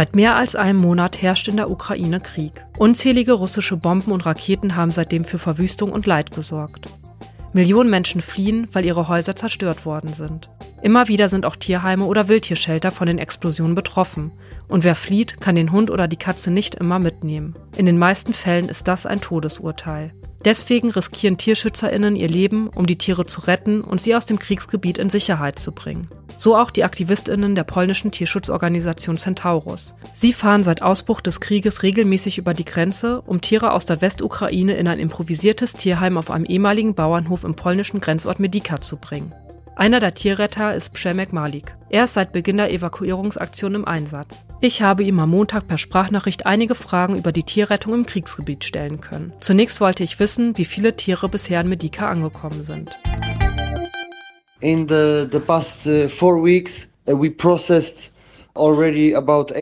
Seit mehr als einem Monat herrscht in der Ukraine Krieg. Unzählige russische Bomben und Raketen haben seitdem für Verwüstung und Leid gesorgt. Millionen Menschen fliehen, weil ihre Häuser zerstört worden sind. Immer wieder sind auch Tierheime oder Wildtierschelter von den Explosionen betroffen. Und wer flieht, kann den Hund oder die Katze nicht immer mitnehmen. In den meisten Fällen ist das ein Todesurteil. Deswegen riskieren TierschützerInnen ihr Leben, um die Tiere zu retten und sie aus dem Kriegsgebiet in Sicherheit zu bringen. So auch die AktivistInnen der polnischen Tierschutzorganisation Centaurus. Sie fahren seit Ausbruch des Krieges regelmäßig über die Grenze, um Tiere aus der Westukraine in ein improvisiertes Tierheim auf einem ehemaligen Bauernhof im polnischen Grenzort Medika zu bringen. Einer der Tierretter ist Przemek Malik. Er ist seit Beginn der Evakuierungsaktion im Einsatz. Ich habe ihm am Montag per Sprachnachricht einige Fragen über die Tierrettung im Kriegsgebiet stellen können. Zunächst wollte ich wissen, wie viele Tiere bisher in Medika angekommen sind. In the, the past uh, four weeks, uh, we processed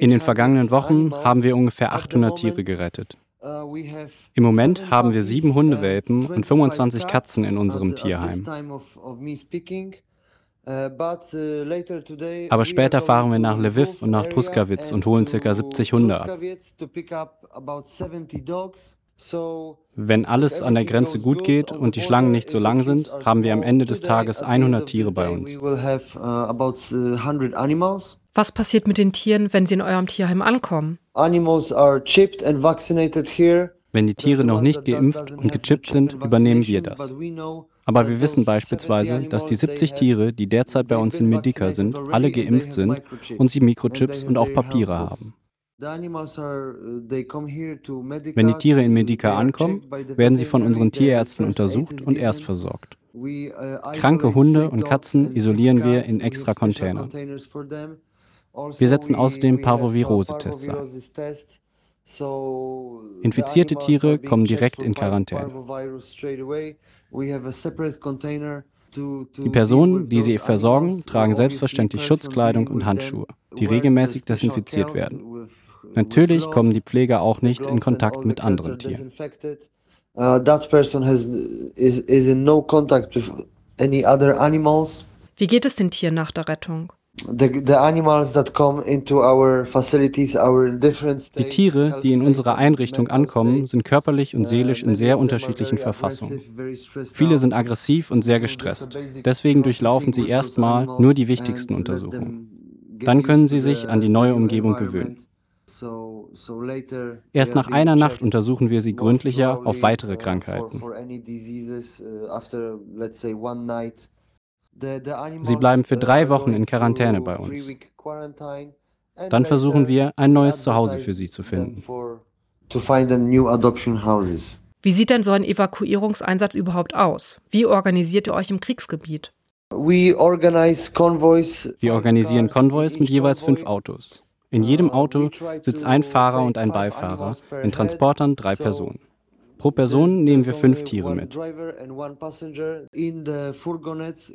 in den vergangenen Wochen haben wir ungefähr 800 Tiere gerettet. Uh, Im Moment haben wir sieben Hundewelpen und 25 Katzen in unserem Tierheim. Uh, uh, Aber später fahren wir nach Lviv und nach Truskawitz und holen ca. 70 Hunde ab. Wenn alles an der Grenze gut geht und die Schlangen nicht so lang sind, haben wir am Ende des Tages 100 Tiere bei uns. Uh, Was passiert mit den Tieren, wenn sie in eurem Tierheim ankommen? Wenn die Tiere noch nicht geimpft und gechippt sind, übernehmen wir das. Aber wir wissen beispielsweise, dass die 70 Tiere, die derzeit bei uns in Medika sind, alle geimpft sind und sie Mikrochips und auch Papiere haben. Wenn die Tiere in Medika ankommen, werden sie von unseren Tierärzten untersucht und erst versorgt. Kranke Hunde und Katzen isolieren wir in extra Containern. Wir setzen außerdem Parvovirose-Tests ein. Infizierte Tiere kommen direkt in Quarantäne. Die Personen, die sie versorgen, tragen selbstverständlich Schutzkleidung und Handschuhe, die regelmäßig desinfiziert werden. Natürlich kommen die Pfleger auch nicht in Kontakt mit anderen Tieren. Uh, Wie geht es den Tieren nach der Rettung? Die Tiere, die in unserer Einrichtung ankommen, sind körperlich und seelisch in sehr unterschiedlichen Verfassungen. Viele sind aggressiv und sehr gestresst. Deswegen durchlaufen sie erstmal nur die wichtigsten Untersuchungen. Dann können sie sich an die neue Umgebung gewöhnen. Erst nach einer Nacht untersuchen wir sie gründlicher auf weitere Krankheiten. Sie bleiben für drei Wochen in Quarantäne bei uns. Dann versuchen wir, ein neues Zuhause für sie zu finden. Wie sieht denn so ein Evakuierungseinsatz überhaupt aus? Wie organisiert ihr euch im Kriegsgebiet? Wir organisieren Konvois mit jeweils fünf Autos. In jedem Auto sitzt ein Fahrer und ein Beifahrer, in Transportern drei Personen. Pro Person nehmen wir fünf Tiere mit.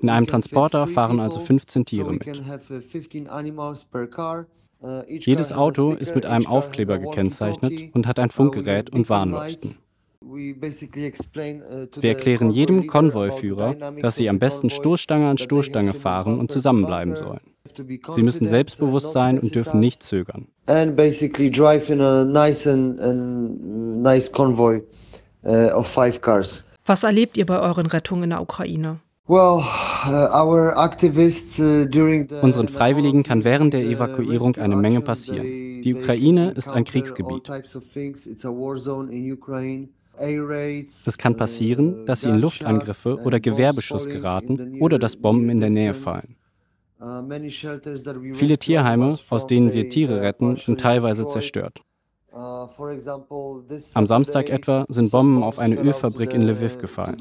In einem Transporter fahren also 15 Tiere mit. Jedes Auto ist mit einem Aufkleber gekennzeichnet und hat ein Funkgerät und Warnleuchten. Wir erklären jedem Konvoiführer, dass sie am besten Stoßstange an Stoßstange fahren und zusammenbleiben sollen. Sie müssen selbstbewusst sein und dürfen nicht zögern. And basically drive in a nice and, and nice convoy of five cars. Was erlebt ihr bei euren Rettungen in der Ukraine? Uh, uh, Unseren Freiwilligen kann während der Evakuierung eine Menge passieren. Die Ukraine ist ein Kriegsgebiet. Es kann passieren, dass sie in Luftangriffe oder Gewehrbeschuss geraten oder dass Bomben in der Nähe fallen. Viele Tierheime, aus denen wir Tiere retten, sind teilweise zerstört. Uh, Am Samstag etwa sind Bomben auf eine Ölfabrik in Lviv gefallen.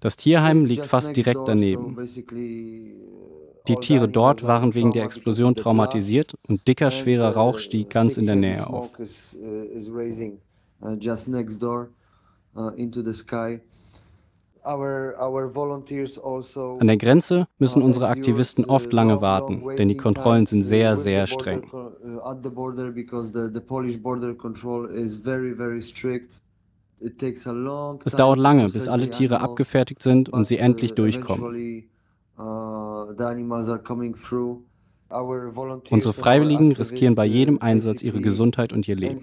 Das Tierheim liegt fast direkt daneben. Die Tiere dort waren wegen der Explosion traumatisiert und dicker, schwerer uh, Rauch stieg ganz in der Nähe auf. Also An der Grenze müssen unsere Aktivisten oft lange warten, denn die Kontrollen sind sehr, sehr streng. Uh, es dauert lange, bis alle Tiere abgefertigt sind und sie endlich durchkommen. Uh, Unsere Freiwilligen riskieren bei jedem Einsatz ihre Gesundheit und ihr Leben.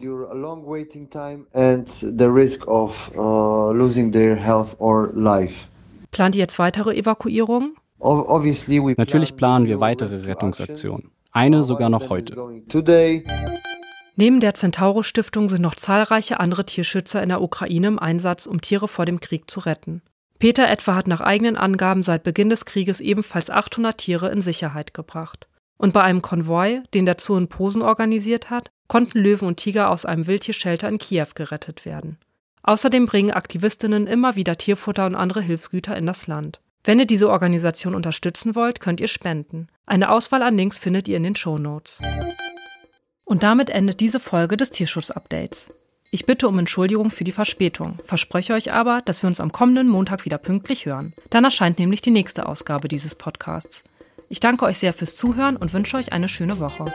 Plant ihr jetzt weitere Evakuierungen? Natürlich planen wir weitere Rettungsaktionen. Eine sogar noch heute. Neben der Centaurus Stiftung sind noch zahlreiche andere Tierschützer in der Ukraine im Einsatz, um Tiere vor dem Krieg zu retten. Peter etwa hat nach eigenen Angaben seit Beginn des Krieges ebenfalls 800 Tiere in Sicherheit gebracht. Und bei einem Konvoi, den der Zoo in Posen organisiert hat, konnten Löwen und Tiger aus einem Wildtierschelter in Kiew gerettet werden. Außerdem bringen Aktivistinnen immer wieder Tierfutter und andere Hilfsgüter in das Land. Wenn ihr diese Organisation unterstützen wollt, könnt ihr spenden. Eine Auswahl an Links findet ihr in den Show Notes. Und damit endet diese Folge des Tierschutz-Updates. Ich bitte um Entschuldigung für die Verspätung, verspreche euch aber, dass wir uns am kommenden Montag wieder pünktlich hören. Dann erscheint nämlich die nächste Ausgabe dieses Podcasts. Ich danke euch sehr fürs Zuhören und wünsche euch eine schöne Woche.